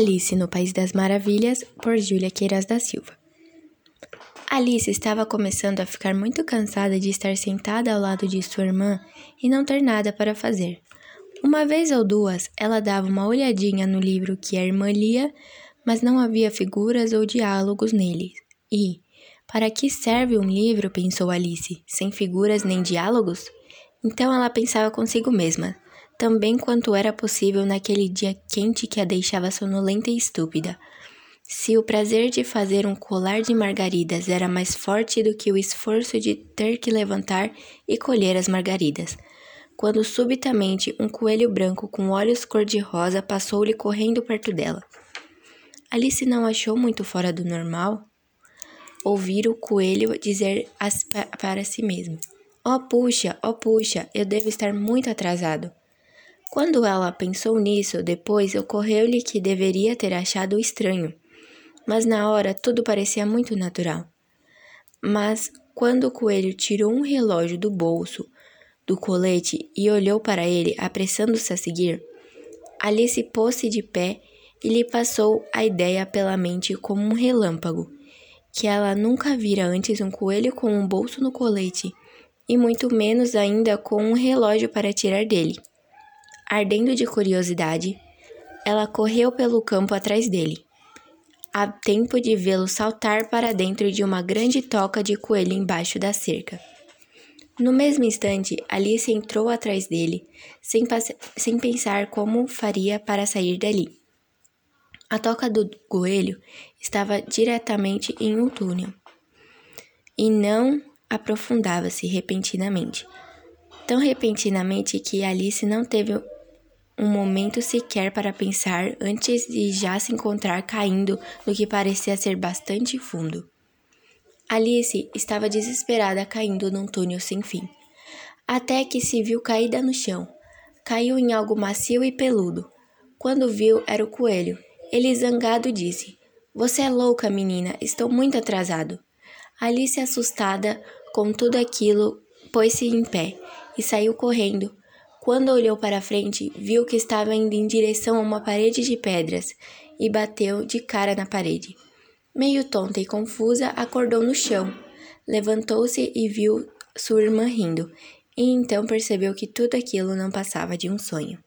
Alice no País das Maravilhas, por Júlia Queiroz da Silva. Alice estava começando a ficar muito cansada de estar sentada ao lado de sua irmã e não ter nada para fazer. Uma vez ou duas, ela dava uma olhadinha no livro que a irmã lia, mas não havia figuras ou diálogos nele. E, para que serve um livro, pensou Alice, sem figuras nem diálogos? Então ela pensava consigo mesma também quanto era possível naquele dia quente que a deixava sonolenta e estúpida. Se o prazer de fazer um colar de margaridas era mais forte do que o esforço de ter que levantar e colher as margaridas, quando subitamente um coelho branco com olhos cor-de-rosa passou-lhe correndo perto dela. Alice não achou muito fora do normal ouvir o coelho dizer para si mesmo: Oh, puxa, oh, puxa, eu devo estar muito atrasado. Quando ela pensou nisso, depois ocorreu-lhe que deveria ter achado estranho, mas na hora tudo parecia muito natural. Mas quando o coelho tirou um relógio do bolso do colete e olhou para ele, apressando-se a seguir, Alice pôs-se de pé e lhe passou a ideia pela mente como um relâmpago, que ela nunca vira antes um coelho com um bolso no colete, e muito menos ainda com um relógio para tirar dele. Ardendo de curiosidade, ela correu pelo campo atrás dele, a tempo de vê-lo saltar para dentro de uma grande toca de coelho embaixo da cerca. No mesmo instante, Alice entrou atrás dele, sem, sem pensar como faria para sair dali. A toca do coelho estava diretamente em um túnel e não aprofundava-se repentinamente. Tão repentinamente que Alice não teve um momento sequer para pensar antes de já se encontrar caindo no que parecia ser bastante fundo. Alice estava desesperada caindo num túnel sem fim, até que se viu caída no chão. Caiu em algo macio e peludo. Quando viu, era o coelho. Ele zangado disse: Você é louca, menina, estou muito atrasado. Alice, assustada com tudo aquilo, pôs-se em pé e saiu correndo, quando olhou para frente, viu que estava indo em direção a uma parede de pedras e bateu de cara na parede. Meio tonta e confusa, acordou no chão. Levantou-se e viu sua irmã rindo, e então percebeu que tudo aquilo não passava de um sonho.